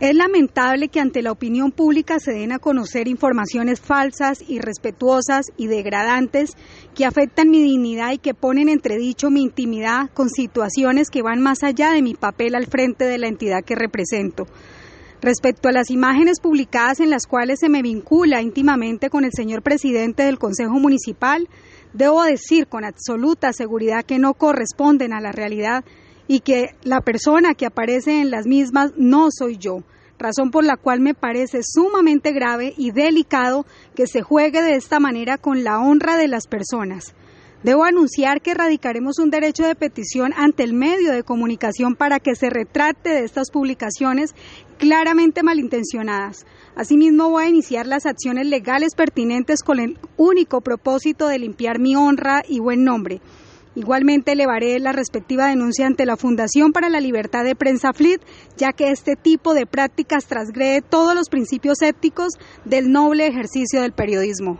Es lamentable que ante la opinión pública se den a conocer informaciones falsas, irrespetuosas y degradantes que afectan mi dignidad y que ponen entredicho mi intimidad con situaciones que van más allá de mi papel al frente de la entidad que represento. Respecto a las imágenes publicadas en las cuales se me vincula íntimamente con el señor presidente del Consejo Municipal, debo decir con absoluta seguridad que no corresponden a la realidad y que la persona que aparece en las mismas no soy yo, razón por la cual me parece sumamente grave y delicado que se juegue de esta manera con la honra de las personas. Debo anunciar que radicaremos un derecho de petición ante el medio de comunicación para que se retrate de estas publicaciones claramente malintencionadas. Asimismo, voy a iniciar las acciones legales pertinentes con el único propósito de limpiar mi honra y buen nombre. Igualmente elevaré la respectiva denuncia ante la Fundación para la Libertad de Prensa FLIT, ya que este tipo de prácticas transgrede todos los principios éticos del noble ejercicio del periodismo.